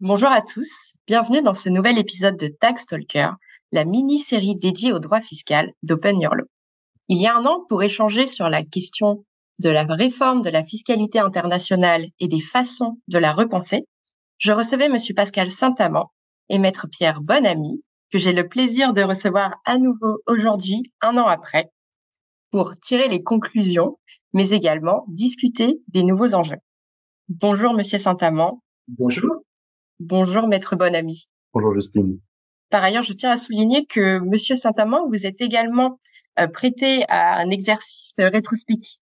Bonjour à tous, bienvenue dans ce nouvel épisode de Tax Talker, la mini-série dédiée au droit fiscal d'Open Your Law. Il y a un an, pour échanger sur la question de la réforme de la fiscalité internationale et des façons de la repenser, je recevais Monsieur Pascal Saint-Amand et Maître Pierre Bonamy, que j'ai le plaisir de recevoir à nouveau aujourd'hui, un an après, pour tirer les conclusions, mais également discuter des nouveaux enjeux. Bonjour, Monsieur Saint-Amand. Bonjour. Bonjour, Maître Bonamy. Bonjour, Justine. Par ailleurs, je tiens à souligner que Monsieur Saint-Amand, vous êtes également euh, prêté à un exercice rétrospectif,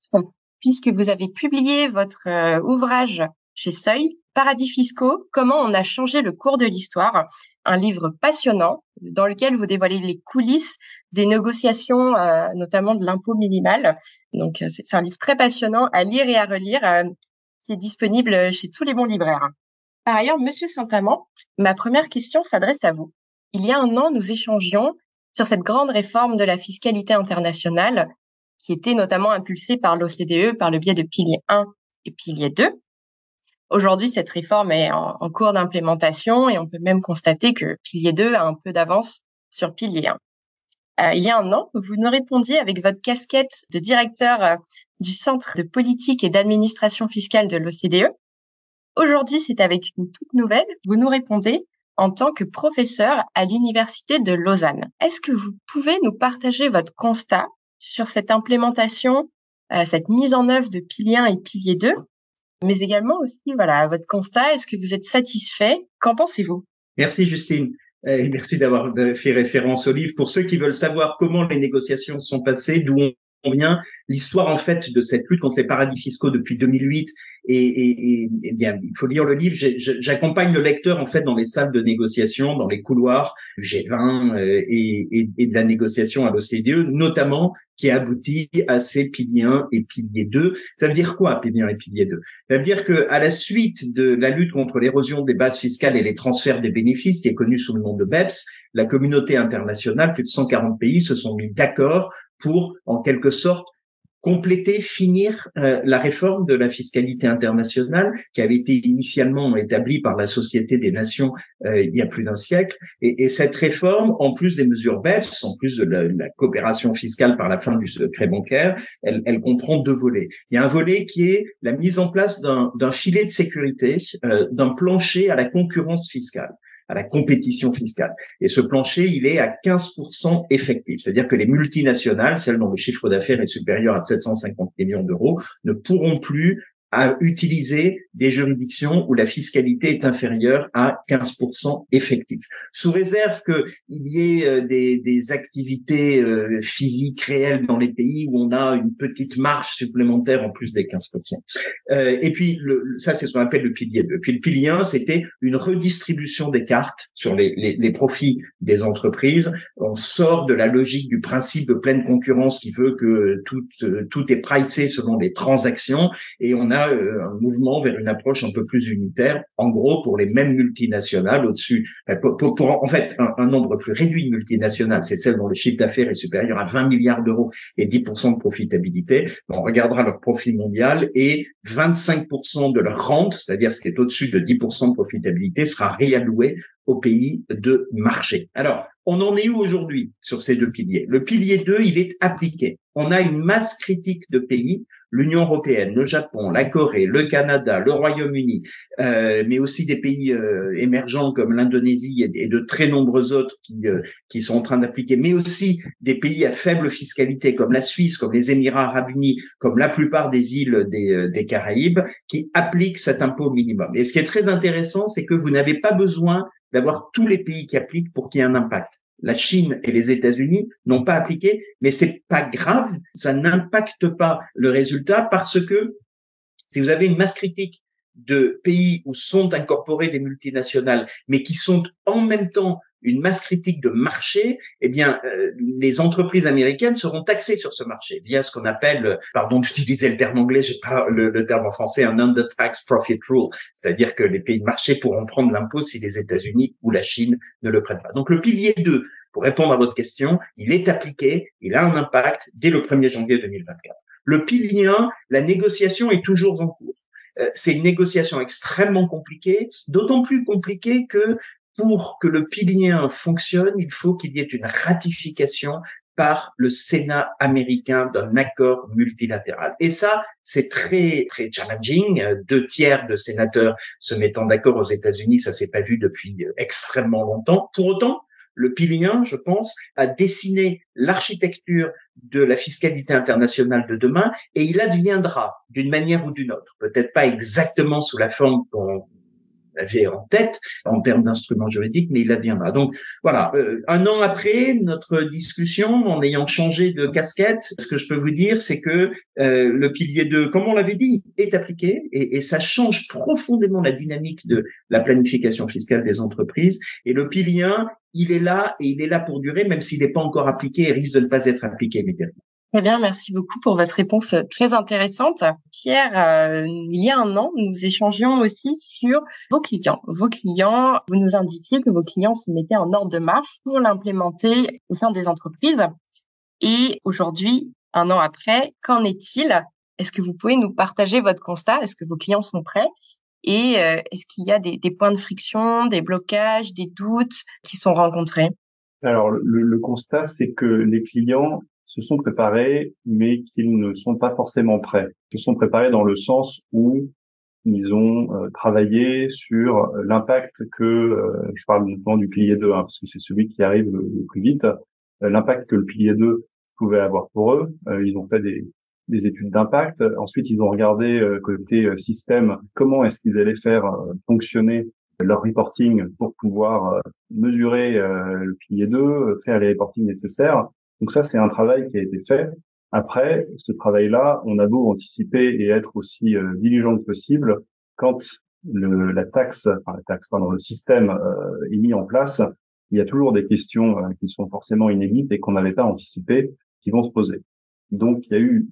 puisque vous avez publié votre euh, ouvrage chez Seuil, Paradis fiscaux, comment on a changé le cours de l'histoire, un livre passionnant dans lequel vous dévoilez les coulisses des négociations, euh, notamment de l'impôt minimal. Donc c'est un livre très passionnant à lire et à relire, qui est disponible chez tous les bons libraires. Par ailleurs, Monsieur Saint-Amand, ma première question s'adresse à vous. Il y a un an, nous échangions sur cette grande réforme de la fiscalité internationale, qui était notamment impulsée par l'OCDE par le biais de pilier 1 et pilier 2. Aujourd'hui, cette réforme est en, cours d'implémentation et on peut même constater que pilier 2 a un peu d'avance sur pilier 1. Euh, il y a un an, vous nous répondiez avec votre casquette de directeur euh, du Centre de politique et d'administration fiscale de l'OCDE. Aujourd'hui, c'est avec une toute nouvelle. Vous nous répondez en tant que professeur à l'Université de Lausanne. Est-ce que vous pouvez nous partager votre constat sur cette implémentation, euh, cette mise en œuvre de pilier 1 et pilier 2 mais également aussi, voilà, votre constat? Est-ce que vous êtes satisfait? Qu'en pensez-vous? Merci Justine. Et merci d'avoir fait référence au livre. Pour ceux qui veulent savoir comment les négociations sont passées, d'où on vient, l'histoire en fait de cette lutte contre les paradis fiscaux depuis 2008 et, et, et, bien, il faut lire le livre. J'accompagne le lecteur en fait dans les salles de négociation, dans les couloirs G20 euh, et, et, de la négociation à l'OCDE, notamment qui aboutit à ces piliers 1 et pilier 2. Ça veut dire quoi, pilier 1 et pilier 2 Ça veut dire que à la suite de la lutte contre l'érosion des bases fiscales et les transferts des bénéfices, qui est connu sous le nom de BEPS, la communauté internationale, plus de 140 pays se sont mis d'accord pour, en quelque sorte, compléter, finir euh, la réforme de la fiscalité internationale qui avait été initialement établie par la Société des Nations euh, il y a plus d'un siècle. Et, et, cette réforme, en plus des mesures BEPS, en plus de la, la coopération fiscale par la fin du secret bancaire, elle, elle, comprend deux volets. Il y a un volet qui est la mise en place d'un filet de sécurité, euh, d'un plancher à la concurrence fiscale à la compétition fiscale. Et ce plancher, il est à 15% effectif. C'est-à-dire que les multinationales, celles dont le chiffre d'affaires est supérieur à 750 millions d'euros, ne pourront plus à utiliser des juridictions où la fiscalité est inférieure à 15% effectif. Sous réserve qu'il y ait euh, des, des activités euh, physiques réelles dans les pays où on a une petite marge supplémentaire en plus des 15%. Euh, et puis, le, ça, c'est ce qu'on appelle le pilier 2. Puis le pilier 1, c'était une redistribution des cartes sur les, les, les profits des entreprises. On sort de la logique du principe de pleine concurrence qui veut que tout, tout est pricé selon les transactions et on a euh, un mouvement vers une approche un peu plus unitaire, en gros pour les mêmes multinationales au-dessus, euh, pour, en fait un, nombre plus réduit de multinationales, c'est celle dont le chiffre d'affaires est supérieur à 20 milliards d'euros et 10% de profitabilité. On regardera leur profit mondial et 25% de leur rente, c'est-à-dire ce qui est au-dessus de 10% de profitabilité, sera réalloué au pays de marché. Alors, on en est où aujourd'hui sur ces deux piliers? Le pilier 2, il est appliqué. On a une masse critique de pays, l'Union européenne, le Japon, la Corée, le Canada, le Royaume-Uni, euh, mais aussi des pays euh, émergents comme l'Indonésie et, de très nombreux autres qui, euh, qui sont en train d'appliquer, mais aussi des pays à faible fiscalité comme la Suisse, comme les Émirats arabes unis, comme la plupart des îles des, des Caraïbes, qui appliquent cet impôt minimum. Et ce qui est très intéressant, c'est que vous n'avez pas besoin d'avoir tous les pays qui appliquent pour qu'il y ait un impact. La Chine et les États-Unis n'ont pas appliqué, mais c'est pas grave, ça n'impacte pas le résultat parce que si vous avez une masse critique de pays où sont incorporées des multinationales, mais qui sont en même temps une masse critique de marché, eh bien, euh, les entreprises américaines seront taxées sur ce marché via ce qu'on appelle, pardon d'utiliser le terme anglais, j'ai pas le, le, terme en français, un under tax profit rule, c'est-à-dire que les pays de marché pourront prendre l'impôt si les États-Unis ou la Chine ne le prennent pas. Donc le pilier 2, pour répondre à votre question, il est appliqué, il a un impact dès le 1er janvier 2024. Le pilier 1, la négociation est toujours en cours. c'est une négociation extrêmement compliquée, d'autant plus compliquée que pour que le pilier fonctionne, il faut qu'il y ait une ratification par le Sénat américain d'un accord multilatéral. Et ça, c'est très très challenging. Deux tiers de sénateurs se mettant d'accord aux États-Unis, ça s'est pas vu depuis extrêmement longtemps. Pour autant, le pilier je pense, a dessiné l'architecture de la fiscalité internationale de demain et il adviendra d'une manière ou d'une autre. Peut-être pas exactement sous la forme qu'on avait en tête en termes d'instruments juridiques, mais il adviendra. Donc voilà, euh, un an après notre discussion, en ayant changé de casquette, ce que je peux vous dire, c'est que euh, le pilier 2, comme on l'avait dit, est appliqué et, et, ça change profondément la dynamique de la planification fiscale des entreprises. Et le pilier 1, il est là et il est là pour durer, même s'il n'est pas encore appliqué et risque de ne pas être appliqué immédiatement. Très bien, merci beaucoup pour votre réponse euh, très intéressante. Pierre, euh, il y a un an, nous échangions aussi sur vos clients. Vos clients, vous nous indiquiez que vos clients se mettaient en ordre de marche pour l'implémenter au sein des entreprises. Et aujourd'hui, un an après, qu'en est-il? Est-ce que vous pouvez nous partager votre constat? Est-ce que vos clients sont prêts? Et euh, est-ce qu'il y a des, points de friction, des blocages, des doutes qui sont rencontrés? Alors le constat, c'est que les clients se sont préparés, mais qu'ils ne sont pas forcément prêts. Ils se sont préparés dans le sens où ils ont euh, travaillé sur euh, l'impact que, euh, je parle notamment du pilier 2, hein, parce que c'est celui qui arrive le, plus vite, l'impact que le pilier 2 pouvait avoir pour eux. ils ont fait des, des études d'impact. Ensuite, ils ont regardé côté système comment est-ce qu'ils allaient faire fonctionner leur reporting pour pouvoir mesurer le pilier 2, faire les reportings nécessaires donc ça, c'est un travail qui a été fait. Après, ce travail-là, on a beau anticiper et être aussi euh, diligent que possible, quand le, la taxe, enfin la taxe, pardon, le système euh, est mis en place, il y a toujours des questions euh, qui sont forcément inédites et qu'on n'avait pas anticipées, qui vont se poser. Donc, il y a eu,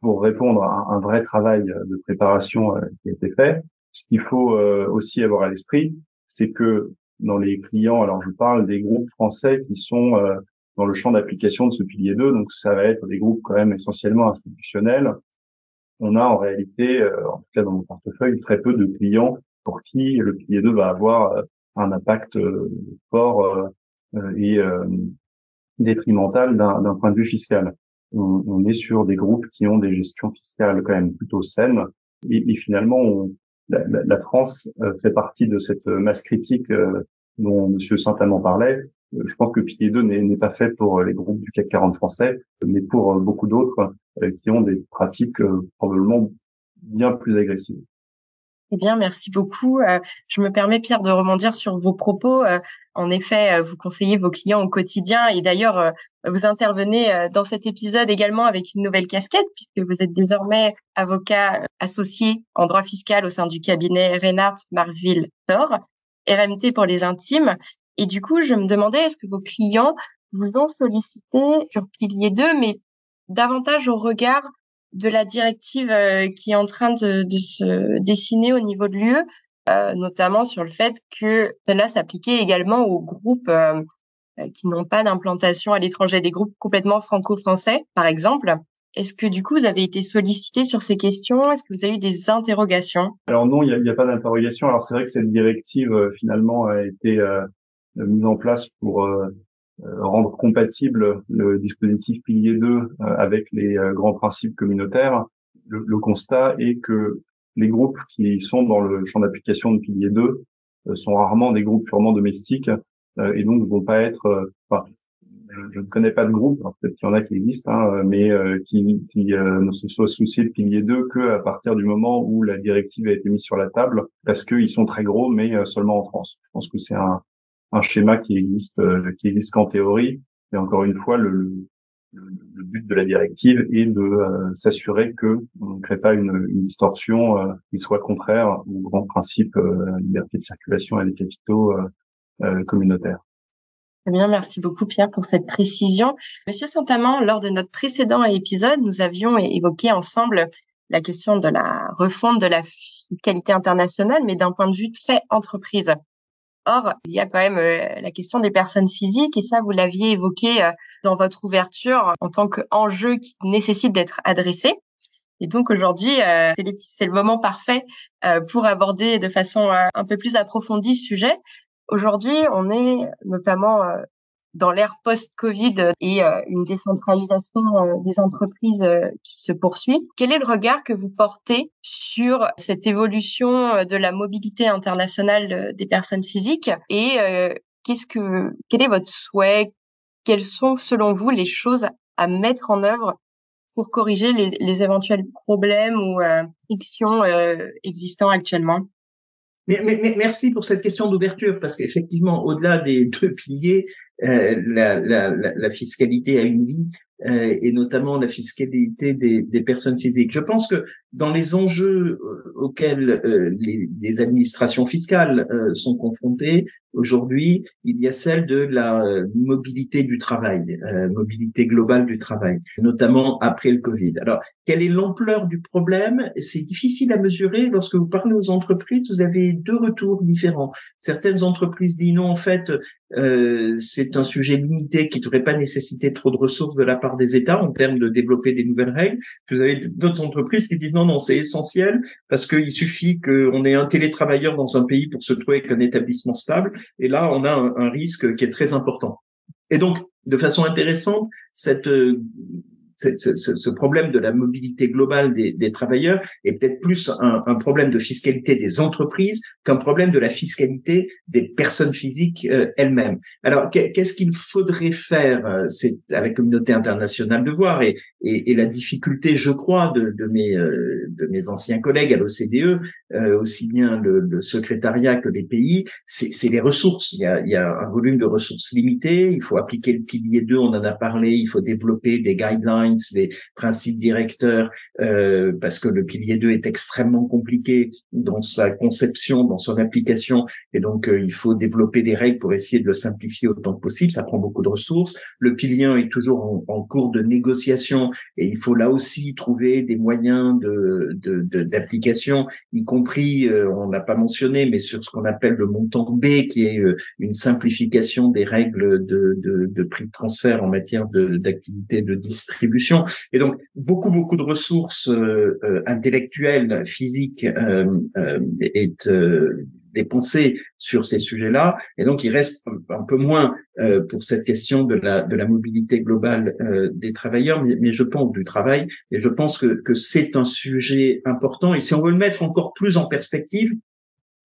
pour répondre à un vrai travail de préparation qui a été fait, ce qu'il faut aussi avoir à l'esprit, c'est que dans les clients, alors je parle des groupes français qui sont dans le champ d'application de ce pilier 2. Donc, ça va être des groupes quand même essentiellement institutionnels. On a en réalité, euh, en tout cas dans mon portefeuille, très peu de clients pour qui le pilier 2 va avoir euh, un impact euh, fort et détrimental d'un point de vue fiscal. On, est sur des groupes qui ont des gestions fiscales quand même plutôt saines. Et, finalement, la, la, France fait partie de cette masse critique dont M. Saint-Amand parlait, je pense que Pilier 2 n'est pas fait pour les groupes du CAC 40 français, mais pour beaucoup d'autres euh, qui ont des pratiques euh, probablement bien plus agressives. Eh bien, merci beaucoup. Euh, je me permets, Pierre, de rebondir sur vos propos. En effet, vous conseillez vos clients au quotidien et d'ailleurs, vous intervenez dans cet épisode également avec une nouvelle casquette puisque vous êtes désormais avocat associé en droit fiscal au sein du cabinet Reinhardt Marville Thor, RMT pour les intimes. Et du coup, je me demandais, est-ce que vos clients vous ont sollicité sur Pilier 2, mais davantage au regard de la directive euh, qui est en train de, se dessiner au niveau de l'UE, euh, notamment sur le fait que cela s'appliquait également aux groupes euh, qui n'ont pas d'implantation à l'étranger, des groupes complètement franco-français, par exemple. Est-ce que du coup, vous avez été sollicité sur ces questions? Est-ce que vous avez eu des interrogations? Alors non, il n'y a, a, pas d'interrogation. Alors c'est vrai que cette directive, finalement, a été mise en place pour euh, euh, rendre compatible le dispositif pilier 2 euh, avec les grands principes communautaires. Le, constat est que les groupes qui sont dans le champ d'application de pilier 2 sont rarement des groupes purement domestiques et donc ne vont pas être. Enfin, je, ne connais pas de groupe, peut-être qu'il y en a qui existent, hein, mais qui, ne se soient souciés de pilier 2 que à partir du moment où la directive a été mise sur la table, parce qu'ils sont très gros, mais seulement en France. Je pense que c'est un, un schéma qui existe euh, qui existe qu'en théorie. Et encore une fois, le, le, but de la directive est de euh, s'assurer que on ne crée pas une, une distorsion euh, qui soit contraire au grand principe la liberté de circulation et des capitaux communautaires. Très bien, merci beaucoup Pierre pour cette précision. Monsieur Santamant, lors de notre précédent épisode, nous avions évoqué ensemble la question de la refonte de la fiscalité internationale, mais d'un point de vue très entreprise. Or, il y a quand même euh, la question des personnes physiques et ça, vous l'aviez évoqué euh, dans votre ouverture en tant qu'enjeu qui nécessite d'être adressé. Et donc aujourd'hui, c'est le moment parfait pour aborder de façon un peu plus approfondie ce sujet. Aujourd'hui, on est notamment dans l'ère post-Covid et euh, une décentralisation euh, des entreprises euh, qui se poursuit. Quel est le regard que vous portez sur cette évolution de la mobilité internationale des personnes physiques et qu'est-ce que quel est votre souhait? Quelles sont selon vous les choses à mettre en œuvre pour corriger les, éventuels problèmes ou frictions existants actuellement? Merci pour cette question d'ouverture, parce qu'effectivement, au-delà des deux piliers, euh, la, fiscalité a une vie, euh, et notamment la fiscalité des, personnes physiques. Je pense que dans les enjeux euh, auxquels les, administrations fiscales sont confrontées aujourd'hui, il y a celle de la mobilité du travail, mobilité globale du travail, notamment après le Covid. Alors, quelle est l'ampleur du problème? C'est difficile à mesurer. Lorsque vous parlez aux entreprises, vous avez deux retours différents. Certaines entreprises disent non, en fait, euh, c'est un sujet limité qui ne devrait pas nécessiter trop de ressources de la part des États en termes de développer des nouvelles règles. Vous avez d'autres entreprises qui disent non, non, c'est essentiel parce qu'il suffit qu'on ait un télétravailleur dans un pays pour se trouver avec un établissement stable. Et là, on a un, risque qui est très important. Et donc, de façon intéressante, cette euh, ce, ce, ce, problème de la mobilité globale des, des travailleurs est peut-être plus un, un, problème de fiscalité des entreprises qu'un problème de la fiscalité des personnes physiques euh, elles-mêmes. Alors, qu'est-ce qu'il faudrait faire euh, C'est à la communauté internationale de voir et, et, et la difficulté, je crois, de, de mes euh, de mes anciens collègues à l'OCDE, aussi bien le, le, secrétariat que les pays, c'est les ressources. Il y, a, il y a un volume de ressources limité. Il faut appliquer le pilier 2, on en a parlé. Il faut développer des guidelines des principes directeurs, euh, parce que le pilier 2 est extrêmement compliqué dans sa conception, dans son application, et donc euh, il faut développer des règles pour essayer de le simplifier autant que possible. Ça prend beaucoup de ressources. Le pilier 1 est toujours en, cours de négociation, et il faut là aussi trouver des moyens de d'application, y compris, euh, on l'a pas mentionné, mais sur ce qu'on appelle le montant B, qui est une simplification des règles de, de, de prix de transfert en matière d'activité de distribution et donc beaucoup beaucoup de ressources euh, euh, intellectuelles, physiques euh, est dépensées sur ces sujets-là, et donc il reste un, peu moins pour cette question de la de la mobilité globale des travailleurs, mais, mais, je pense du travail, et je pense que que c'est un sujet important. Et si on veut le mettre encore plus en perspective,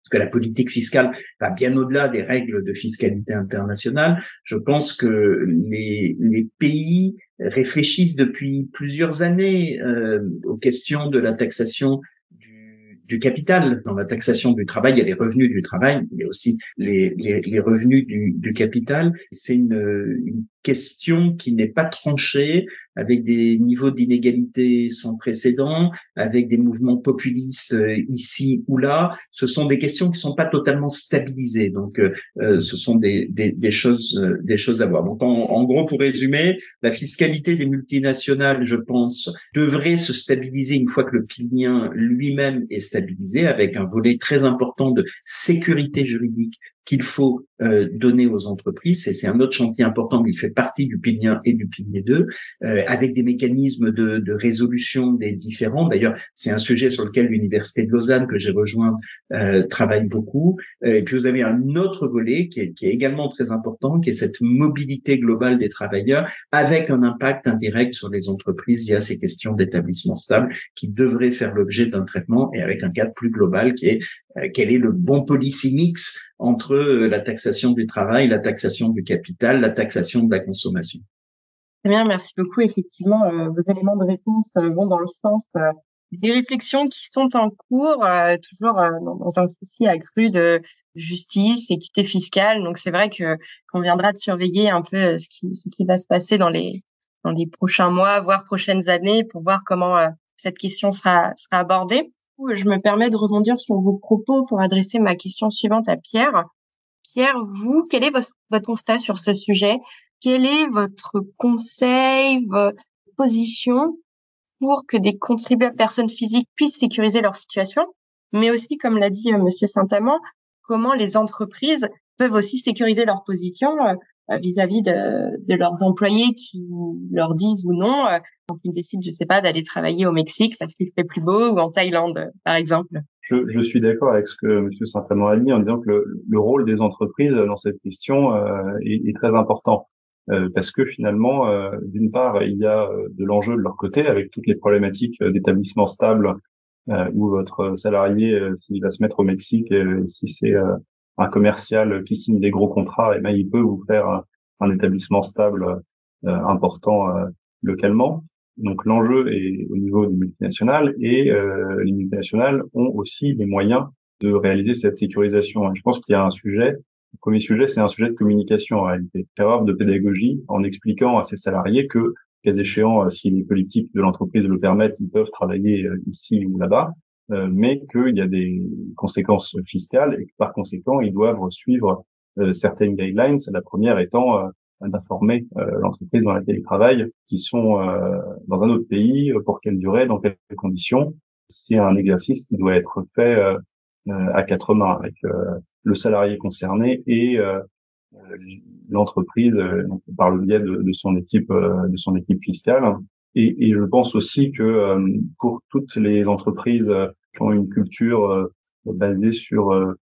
parce que la politique fiscale va bien au-delà des règles de fiscalité internationale. Je pense que les, les pays réfléchissent depuis plusieurs années euh, aux questions de la taxation du, capital. Dans la taxation du travail, il y a les revenus du travail, a aussi les, les, les revenus du, du capital. C'est une, une question qui n'est pas tranchée, avec des niveaux d'inégalité sans précédent, avec des mouvements populistes euh, ici ou là. Ce sont des questions qui sont pas totalement stabilisées. Donc, euh, euh, ce sont des, des, des choses, des choses à voir. Donc, en, en, gros, pour résumer, la fiscalité des multinationales, je pense, devrait se stabiliser une fois que le pilien lui-même est stabilisé, avec un volet très important de sécurité juridique qu'il faut euh, donner aux entreprises. C'est un autre chantier important, mais il fait partie du pilier 1 et du pilier 2, euh, avec des mécanismes de, de résolution des différends. D'ailleurs, c'est un sujet sur lequel l'Université de Lausanne, que j'ai rejoint, euh, travaille beaucoup. Euh, et puis, vous avez un autre volet qui est, qui est également très important, qui est cette mobilité globale des travailleurs, avec un impact indirect sur les entreprises via ces questions d'établissement stable, qui devraient faire l'objet d'un traitement, et avec un cadre plus global qui est euh, quel est le bon policy mix entre euh, la taxation du travail, la taxation du capital, la taxation de la consommation. Très bien, merci beaucoup. Effectivement, euh, vos éléments de réponse vont dans le sens des réflexions qui sont en cours, toujours dans un souci accru de justice, équité fiscale. Donc c'est vrai que qu'on viendra de surveiller un peu ce qui va se passer dans les prochains mois, voire prochaines années, pour voir comment cette question sera abordée je me permets de rebondir sur vos propos pour adresser ma question suivante à Pierre. Pierre, vous, quel est votre, constat sur ce sujet? Quel est votre conseil, votre position pour que des contribuables personnes physiques puissent sécuriser leur situation, mais aussi, comme l'a dit euh, Monsieur Saint-Amand, comment les entreprises peuvent aussi sécuriser leur position euh, vis-à-vis de, de, leurs employés qui leur disent ou non quand ils décident, je sais pas, d'aller travailler au Mexique parce qu'il fait plus beau ou en Thaïlande, par exemple? Je, je suis d'accord avec ce que M. Saint-Amand a dit en disant que le, le, rôle des entreprises dans cette question est, est, très important. Euh, parce que finalement, euh, d'une part, il y a euh, de l'enjeu de leur côté avec toutes les problématiques d'établissement stable où votre salarié, s'il va se mettre au Mexique, si c'est un commercial qui signe des gros contrats, eh ben, il peut vous faire un, établissement stable important localement. Donc l'enjeu est au niveau des multinationales et les multinationales ont aussi les moyens de réaliser cette sécurisation. Et je pense qu'il y a un sujet le premier sujet, c'est un sujet de communication en réalité, faire de pédagogie en expliquant à ses salariés que, cas échéant, euh, si les politiques de l'entreprise le permettent, ils peuvent travailler euh, ici ou là-bas, euh, mais qu'il y a des conséquences fiscales et que par conséquent, ils doivent suivre certaines guidelines. La première étant d'informer l'entreprise dans laquelle ils travaillent, qui sont dans un autre pays, pour quelle durée, dans quelles conditions. C'est un exercice qui doit être fait à quatre mains avec le salarié concerné et euh, l'entreprise euh, par le biais de, de, son équipe euh, de son équipe fiscale. Et, et, je pense aussi que pour toutes les entreprises qui ont une culture basée sur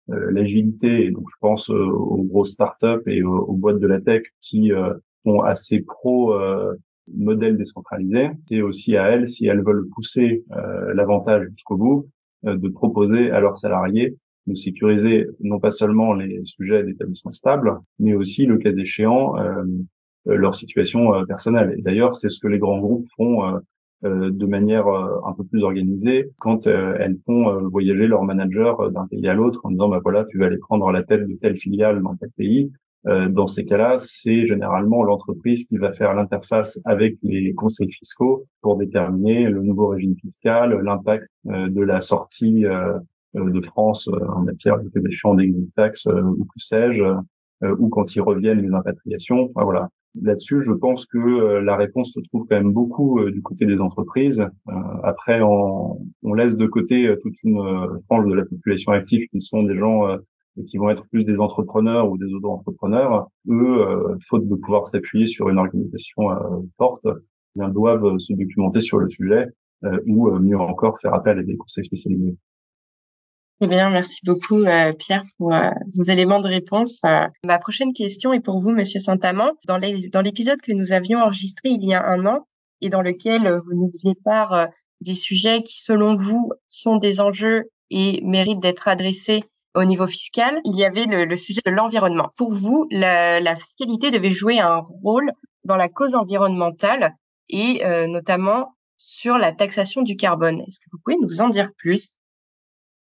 l'agilité, donc je pense aux grosses startups et aux, boîtes de la tech qui sont assez pro modèle décentralisé, c'est aussi à elles, si elles veulent pousser l'avantage jusqu'au bout, de proposer à leurs salariés de sécuriser non pas seulement les sujets d'établissement stable, mais aussi, le cas échéant, euh, euh, leur situation euh, personnelle. Et d'ailleurs, c'est ce que les grands groupes font de manière un peu plus organisée quand elles font voyager leurs managers d'un pays à l'autre en disant bah voilà tu vas aller prendre la tête de telle filiale dans tel pays dans ces cas-là c'est généralement l'entreprise qui va faire l'interface avec les conseils fiscaux pour déterminer le nouveau régime fiscal l'impact de la sortie euh, de France euh, en matière de paiement d'exit tax euh, ou que sais-je, ou quand ils reviennent les impatriations. voilà. Là-dessus, je pense que la réponse se trouve quand même beaucoup du côté des entreprises. après, on, on, laisse de côté toute une frange de la population active qui sont des gens qui vont être plus des entrepreneurs ou des auto-entrepreneurs. Eux, faute de pouvoir s'appuyer sur une organisation forte, eh bien, doivent se documenter sur le sujet ou mieux encore faire appel à des conseils spécialisés. Très bien, merci beaucoup euh, Pierre pour euh, vos éléments de réponse. Euh, ma prochaine question est pour vous, Monsieur Saint-Amand. Dans l'épisode que nous avions enregistré il y a un an et dans lequel vous nous disiez part des sujets qui, selon vous, sont des enjeux et méritent d'être adressés au niveau fiscal, il y avait le, sujet de l'environnement. Pour vous, la, fiscalité devait jouer un rôle dans la cause environnementale et notamment sur la taxation du carbone. Est-ce que vous pouvez nous en dire plus?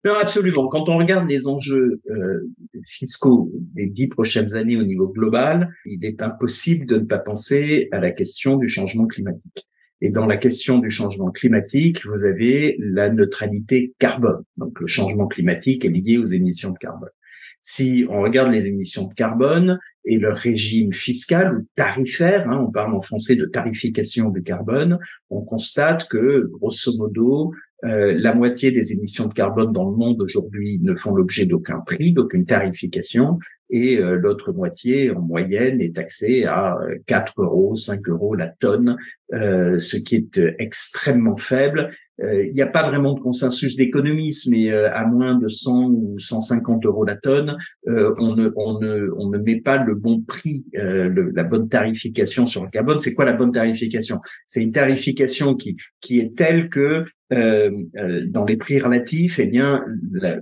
Non, absolument. Quand on regarde les enjeux euh, fiscaux des dix prochaines années au niveau global, il est impossible de ne pas penser à la question du changement climatique. Et dans la question du changement climatique, vous avez la neutralité carbone. Donc le changement climatique est lié aux émissions de carbone. Si on regarde les émissions de carbone et leur régime fiscal ou tarifaire, hein, on parle en français de tarification du carbone, on constate que, grosso modo, euh, la moitié des émissions de carbone dans le monde aujourd'hui ne font l'objet d'aucun prix, d'aucune tarification, et euh, l'autre moitié, en moyenne, est taxée à 4 euros, 5 euros la tonne, euh, ce qui est extrêmement faible. Il n'y a pas vraiment de consensus d'économisme, mais à moins de 100 ou 150 euros la tonne, on, ne, on, ne, on ne met pas le bon prix, la bonne tarification sur le carbone. C'est quoi la bonne tarification? C'est une tarification qui, qui est telle que euh, euh, dans les prix relatifs, eh bien,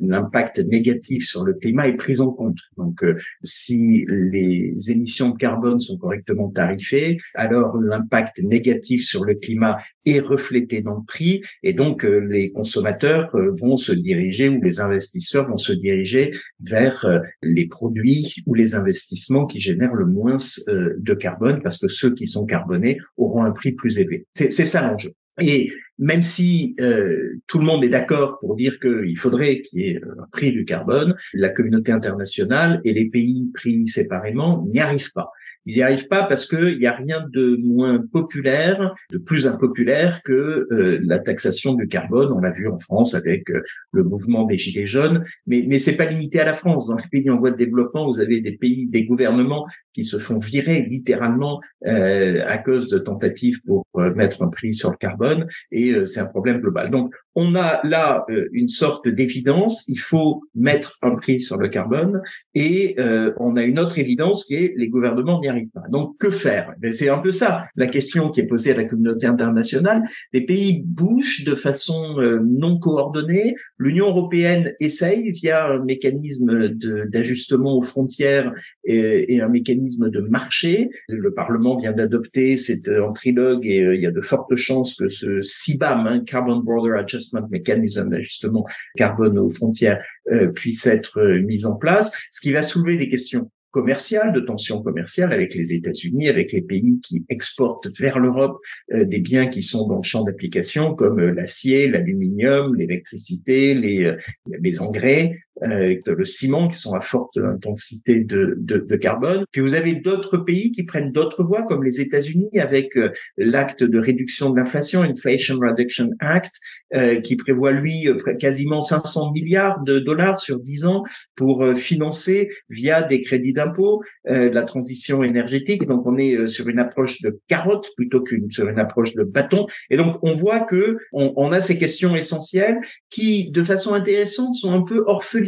l'impact négatif sur le climat est pris en compte. Donc, euh, si les émissions de carbone sont correctement tarifées, alors l'impact négatif sur le climat est reflété dans le prix, et donc les consommateurs vont se diriger ou les investisseurs vont se diriger vers les produits ou les investissements qui génèrent le moins de carbone, parce que ceux qui sont carbonés auront un prix plus élevé. C'est ça l'enjeu. Et même si euh, tout le monde est d'accord pour dire qu'il faudrait qu'il y ait un prix du carbone, la communauté internationale et les pays pris séparément n'y arrivent pas. Ils n'y arrivent pas parce qu'il n'y a rien de moins populaire, de plus impopulaire que euh, la taxation du carbone. On l'a vu en France avec euh, le mouvement des Gilets jaunes, mais, mais c'est pas limité à la France. Dans les pays en voie de développement, vous avez des pays, des gouvernements qui se font virer littéralement euh, à cause de tentatives pour mettre un prix sur le carbone, et c'est un problème global. Donc, on a là une sorte d'évidence, il faut mettre un prix sur le carbone, et on a une autre évidence qui est les gouvernements n'y Donc, que faire? Ben, C'est un peu ça la question qui est posée à la communauté internationale. Les pays bougent de façon euh, non coordonnée. L'Union européenne essaye via un mécanisme d'ajustement aux frontières et, un mécanisme de marché. Le Parlement vient d'adopter, c'est en trilogue et euh, il y a de fortes chances que ce CBAM, hein, Carbon Border Adjustment Mechanism, d'ajustement carbone aux frontières, euh, puisse être mis en place, ce qui va soulever des questions commerciales, de tensions commerciales avec les États-Unis, avec les pays qui exportent vers l'Europe euh, des biens qui sont dans le champ d'application comme euh, l'acier, l'aluminium, l'électricité, les, euh, les engrais, euh, le ciment, qui sont à forte intensité de, de, de carbone. Puis vous avez d'autres pays qui prennent d'autres voies, comme les États-Unis, avec euh, l'acte de réduction de l'inflation, Inflation Reduction Act, euh, qui prévoit lui euh, quasiment 500 milliards de dollars sur 10 ans pour financer via des crédits d'impôt la transition énergétique. Donc on est sur une approche de carotte plutôt qu'une sur une approche de bâton. Et donc on voit que on, on a ces questions essentielles qui, de façon intéressante, sont un peu orphelines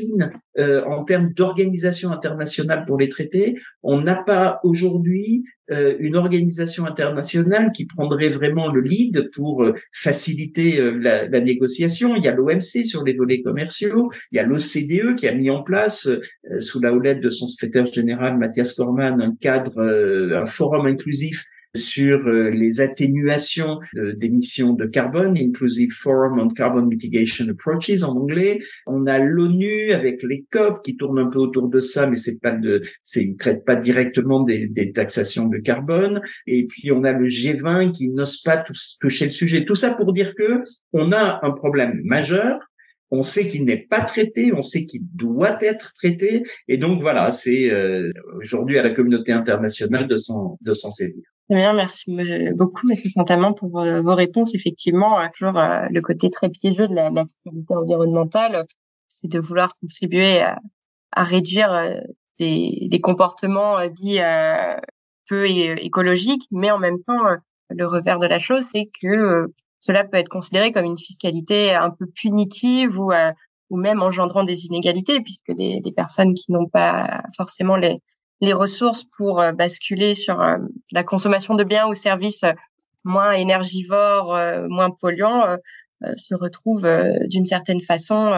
euh, en termes d'organisation internationale pour les traités. On n'a pas aujourd'hui euh, une organisation internationale qui prendrait vraiment le lead pour euh, faciliter la, la, négociation. Il y a l'OMC sur les volets commerciaux, il y a l'OCDE qui a mis en place, sous la houlette de son secrétaire général Mathias Corman, un cadre, un forum inclusif sur euh, les atténuations d'émissions de carbone, Inclusive Forum on Carbon Mitigation Approaches en anglais. On a l'ONU avec les COP qui tournent un peu autour de ça, mais c'est pas de, c'est, ils traitent pas directement des, des, taxations de carbone. Et puis on a le G20 qui n'ose pas toucher le sujet. Tout ça pour dire que on a un problème majeur on sait qu'il n'est pas traité, on sait qu'il doit être traité, et donc voilà, c'est euh, aujourd'hui à la communauté internationale de s'en de s'en saisir. Bien, merci beaucoup, M. Saint-Amand, pour vos, réponses. Effectivement, euh, toujours euh, le côté très piégeux de la, fiscalité environnementale, c'est de vouloir contribuer à, réduire euh, des, comportements dits peu écologiques, mais en même temps, le revers de la chose, c'est que cela peut être considéré comme une fiscalité un peu punitive ou, ou même engendrant des inégalités, puisque des personnes qui n'ont pas forcément les, les ressources pour euh, basculer sur euh, la consommation de biens ou services euh, moins énergivores, moins polluants, se retrouvent d'une certaine façon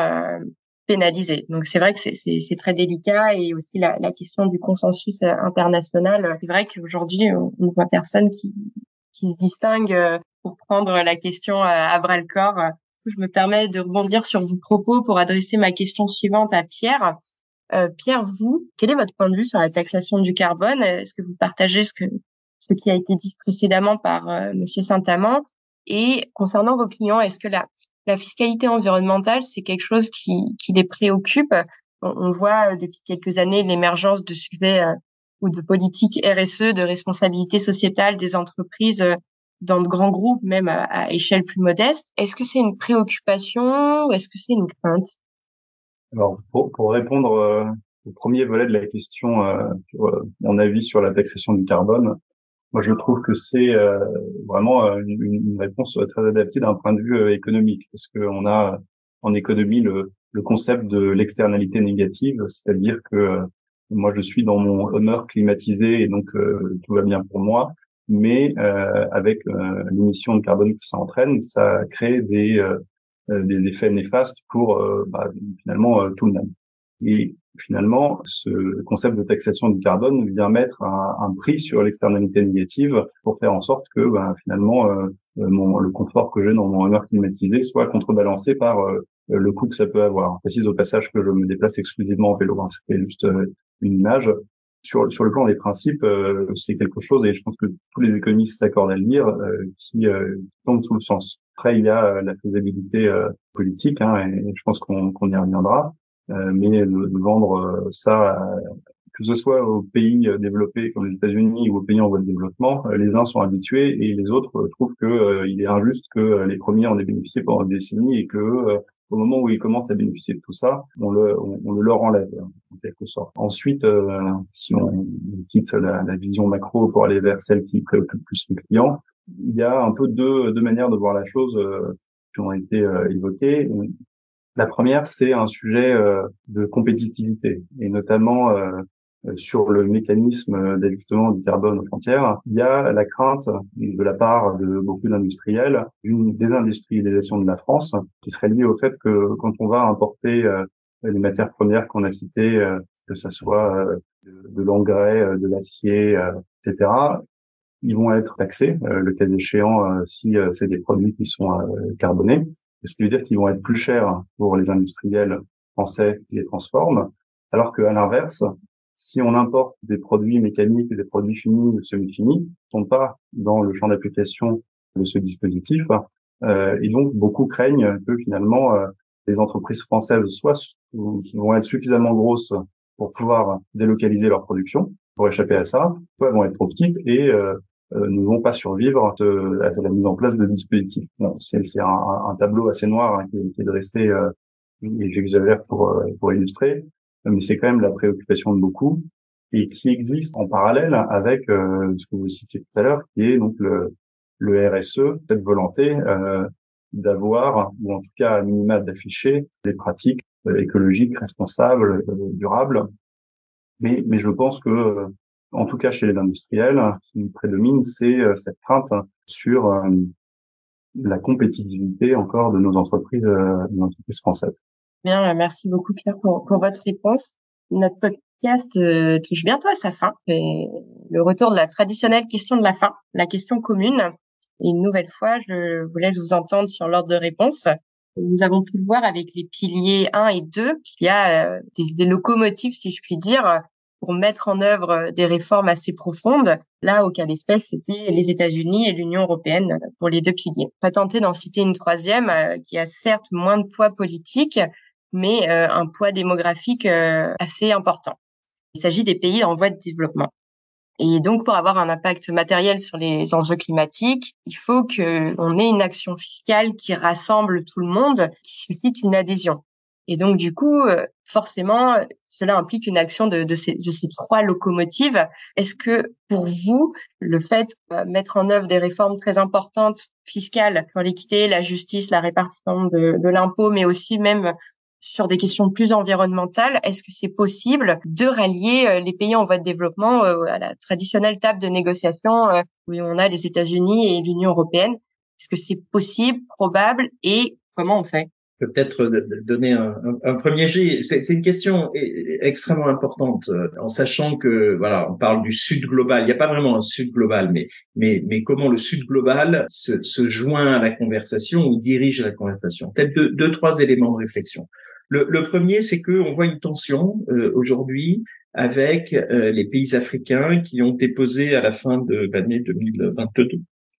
pénalisés. Donc c'est vrai que c'est très délicat et aussi la, la, question du consensus international. C'est vrai qu'aujourd'hui on ne voit personne qui, qui se distingue pour prendre la question à, bras le corps. Je me permets de rebondir sur vos propos pour adresser ma question suivante à Pierre. Euh, Pierre, vous, quel est votre point de vue sur la taxation du carbone? Est-ce que vous partagez ce que ce qui a été dit précédemment par euh, Monsieur Saint-Amand? Et concernant vos clients, est-ce que la, la fiscalité environnementale, c'est quelque chose qui, qui les préoccupe? On, voit euh, depuis quelques années l'émergence de sujets ou de politiques RSE, de responsabilité sociétale des entreprises dans de grands groupes, même à échelle plus modeste. Est-ce que c'est une préoccupation ou est-ce que c'est une crainte? Alors, pour, pour répondre euh, au premier volet de la question, euh, euh, mon avis sur la taxation du carbone, moi je trouve que c'est vraiment une, une, réponse très adaptée d'un point de vue économique, parce qu'on a en économie le, le concept de l'externalité négative, c'est-à-dire que moi je suis dans mon honneur climatisé et donc tout va bien pour moi, mais avec l'émission de carbone que ça entraîne, ça crée des euh, des effets néfastes pour euh, bah, finalement euh, tout le monde. Et finalement, ce concept de taxation du carbone vient mettre un, un prix sur l'externalité négative pour faire en sorte que bah, finalement mon, le confort que j'ai dans mon honneur climatisé soit contrebalancé par le coût que ça peut avoir. Je précise au passage que je me déplace exclusivement en vélo, hein, c'est juste une image. Sur, sur le plan des principes, c'est quelque chose, et je pense que tous les économistes s'accordent à le dire, qui tombe sous le sens. Après, il y a euh, la faisabilité euh, politique, hein, et je pense qu'on y reviendra. Euh, mais de, vendre ça que ce soit aux pays développés comme les États-Unis ou aux pays en voie de développement, les uns sont habitués et les autres trouvent que il est injuste que les premiers en aient bénéficié pendant des décennies et que au moment où ils commencent à bénéficier de tout ça, on le, on, le leur enlève en quelque sorte. Ensuite, si on quitte la, vision macro pour aller vers celle qui préoccupe plus les clients, il y a un peu deux, deux manières de voir la chose qui ont été évoquées. La première, c'est un sujet euh, de compétitivité et notamment euh, sur le mécanisme d'ajustement du carbone aux frontières. Il y a la crainte de la part de beaucoup d'industriels d'une désindustrialisation de la France qui serait liée au fait que quand on va importer euh, les matières premières qu'on a citées, que ce soit de l'engrais, de l'acier, etc., ils vont être taxés, le cas échéant, si c'est des produits qui sont carbonés ce qui veut dire qu'ils vont être plus chers pour les industriels français qui les transforment, alors qu'à l'inverse, si on importe des produits mécaniques des produits finis ou semi-finis, ne sont pas dans le champ d'application de ce dispositif, euh, et donc beaucoup craignent que finalement euh, les entreprises françaises soit vont être suffisamment grosses pour pouvoir délocaliser leur production pour échapper à ça, soit vont être trop petites et euh, euh, ne vont pas survivre à la mise en place de dispositifs. C'est un, un, tableau assez noir hein, qui, est, dressé, euh, et j'exagère pour, euh, pour illustrer, mais c'est quand même la préoccupation de beaucoup et qui existe en parallèle avec euh, ce que vous citiez tout à l'heure, qui est donc le, le RSE, cette volonté euh, d'avoir, ou en tout cas à minima d'afficher, des pratiques écologiques, responsables, durables. Mais, mais je pense que en tout cas chez les industriels, qui prédomine, c'est euh, cette crainte sur euh, la compétitivité encore de nos entreprises, euh, nos entreprises françaises. Bien, merci beaucoup Pierre pour, pour votre réponse. Notre podcast touche bientôt à sa fin. C'est le retour de la traditionnelle question de la fin, la question commune. Et une nouvelle fois, je vous laisse vous entendre sur l'ordre de réponse. Nous avons pu le voir avec les piliers 1 et 2 qu'il y a des, des locomotives, si je puis dire, pour mettre en œuvre euh, des réformes assez profondes. Là, au cas d'espèce, c'était les États-Unis et l'Union européenne euh, pour les deux piliers. Pas tenter d'en citer une troisième euh, qui a certes moins de poids politique, mais un poids démographique assez important. Il s'agit des pays en voie de développement. Et donc, pour avoir un impact matériel sur les enjeux climatiques, il faut qu'on ait une action fiscale qui rassemble tout le monde, qui suscite une adhésion. Et donc, du coup, euh, forcément, cela implique une action de, de, ces, de ces, trois locomotives. Est-ce que pour vous, le fait de mettre en œuvre des réformes très importantes fiscales pour l'équité, la justice, la répartition de, de l'impôt, mais aussi même sur des questions plus environnementales, est-ce que c'est possible de rallier euh, les pays en voie de développement euh, à la traditionnelle table de négociation où on a les États-Unis et l'Union européenne? Est-ce que c'est possible, probable et comment on fait? Peut-être donner un, premier jet. C'est une question extrêmement importante, euh, en sachant que voilà, on parle du Sud global. Il n'y a pas vraiment un Sud global, mais mais mais comment le Sud global se, joint à la conversation ou dirige la conversation? Peut-être deux, trois éléments de réflexion. Le, premier, c'est que on voit une tension euh, aujourd'hui avec euh, les pays africains qui ont déposé à la fin de l'année 2022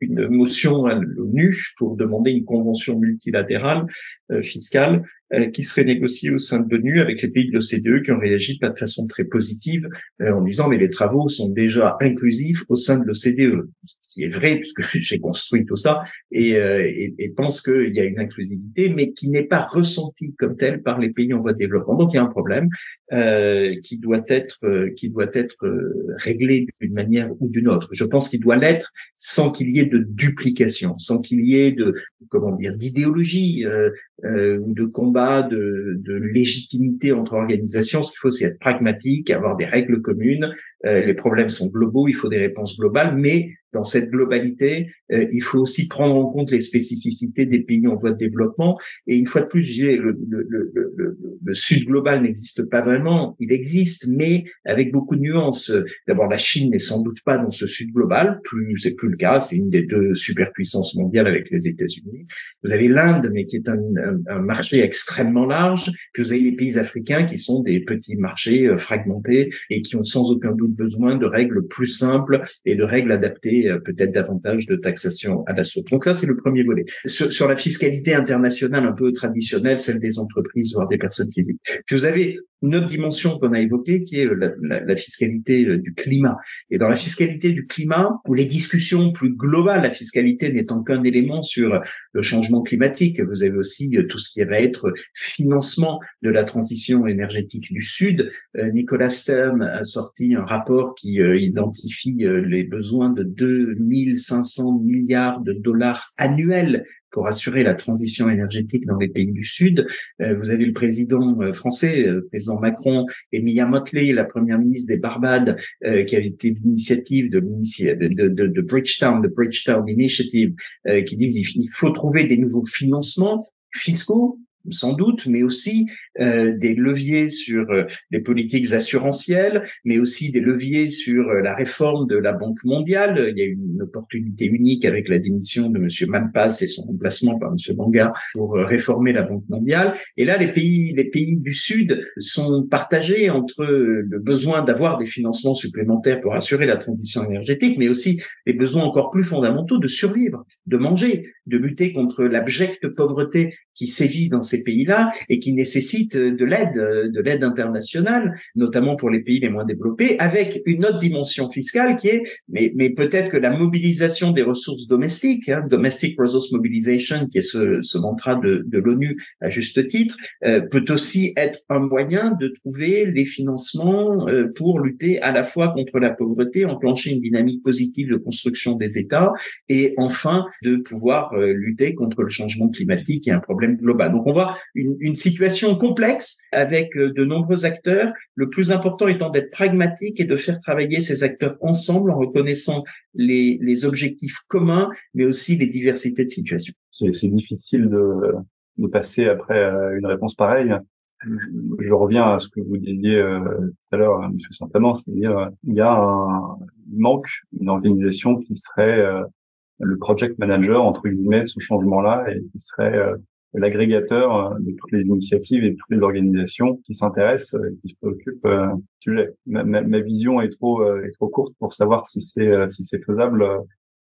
une motion à l'ONU pour demander une convention multilatérale euh, fiscale qui serait négociée au sein de l'ONU avec les pays de l'OCDE qui ont réagi pas de façon très positive euh, en disant mais les travaux sont déjà inclusifs au sein de l'OCDE qui est vrai puisque j'ai construit tout ça et, euh, et, et pense qu'il y a une inclusivité, mais qui n'est pas ressentie comme telle par les pays en voie de développement. Donc il y a un problème euh, qui doit être euh, qui doit être euh, réglé d'une manière ou d'une autre. Je pense qu'il doit l'être sans qu'il y ait de duplication, sans qu'il y ait de comment dire d'idéologie euh, ou de combat de, de légitimité entre organisations. Ce qu'il faut, c'est être pragmatique, avoir des règles communes. Les problèmes sont globaux, il faut des réponses globales, mais dans cette globalité, euh, il faut aussi prendre en compte les spécificités des pays en voie de développement. Et une fois de plus, le, le, le, le, Sud global n'existe pas vraiment. Il existe, mais avec beaucoup de nuances. D'abord, la Chine n'est sans doute pas dans ce Sud global. Plus, c'est plus le cas. C'est une des deux superpuissances mondiales avec les États-Unis. Vous avez l'Inde, mais qui est un, un, marché extrêmement large. Puis vous avez les pays africains qui sont des petits marchés euh, fragmentés et qui ont sans aucun doute besoin de règles plus simples et de règles adaptées euh, peut-être davantage de taxation à la source. Donc ça, c'est le premier volet. Sur, la fiscalité internationale un peu traditionnelle, celle des entreprises, voire des personnes physiques. Puis vous avez une autre dimension qu'on a évoquée qui est la, la, fiscalité euh, du climat. Et dans la fiscalité du climat, où les discussions plus globales, la fiscalité n'étant qu'un élément sur le changement climatique, vous avez aussi euh, tout ce qui va être financement de la transition énergétique du Sud. Euh, Nicolas Stern a sorti un rapport qui identifie les besoins de 2500 milliards de dollars annuels pour assurer la transition énergétique dans les pays du Sud. Euh, vous avez le président euh, français, euh, le président Macron, et Mia Motley, la première ministre des Barbades, qui avait été l'initiative de, de, de, de, Bridgetown, the Bridgetown Initiative, qui disent il faut trouver des nouveaux financements fiscaux sans doute, mais aussi euh, des leviers sur euh, les politiques assurantielles, mais aussi des leviers sur euh, la réforme de la Banque mondiale. Il y a une opportunité unique avec la démission de M. Malpass et son remplacement par M. Banga pour réformer la Banque mondiale. Et là, les pays, les pays du Sud sont partagés entre le besoin d'avoir des financements supplémentaires pour assurer la transition énergétique, mais aussi les besoins encore plus fondamentaux de survivre, de manger, de lutter contre l'abjecte pauvreté qui sévit dans ces pays-là et qui nécessite de l'aide, de l'aide internationale, notamment pour les pays les moins développés, avec une autre dimension fiscale qui est, mais, mais peut-être que la mobilisation des ressources domestiques, hein, domestic resource mobilization, qui est ce, ce mantra de, de l'ONU à juste titre, euh, peut aussi être un moyen de trouver les financements euh, pour lutter à la fois contre la pauvreté, enclencher une dynamique positive de construction des États et enfin de pouvoir euh, lutter contre le changement climatique qui est un problème global. Donc on voit une, une situation complexe avec euh, de nombreux acteurs, le plus important étant d'être pragmatique et de faire travailler ces acteurs ensemble en reconnaissant les, les objectifs communs, mais aussi les diversités de situations. C'est difficile de, de passer après une réponse pareille. Je, reviens à ce que vous disiez euh, tout à l'heure, M. Saint-Amand, c'est-à-dire il y a un manque une organisation qui serait euh, le project manager entre guillemets de ce changement-là et qui serait euh, l'agrégateur euh, de toutes les initiatives et de toutes les organisations qui s'intéressent et qui se préoccupent euh, du sujet. Ma, ma, ma, vision est trop est trop courte pour savoir si c'est si c'est faisable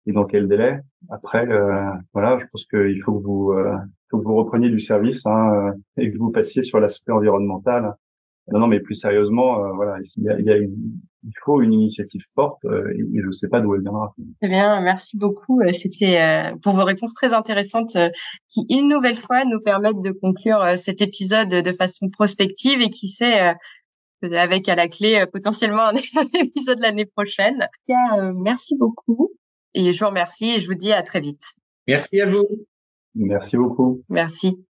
et dans quel délai. Après, voilà, je pense qu'il faut que vous faut que vous repreniez du service hein, et que vous passiez sur l'aspect environnemental non, non, mais plus sérieusement, euh, voilà, il, y a, il, y a une, il faut une initiative forte euh, et, je ne sais pas d'où elle viendra. Très bien, merci beaucoup. Euh, c'était pour vos réponses très intéressantes qui, une nouvelle fois, nous permettent de conclure cet épisode de façon prospective et qui sait avec à la clé potentiellement un, épisode l'année prochaine. merci beaucoup et je vous remercie et je vous dis à très vite. Merci à vous. Merci beaucoup. Merci.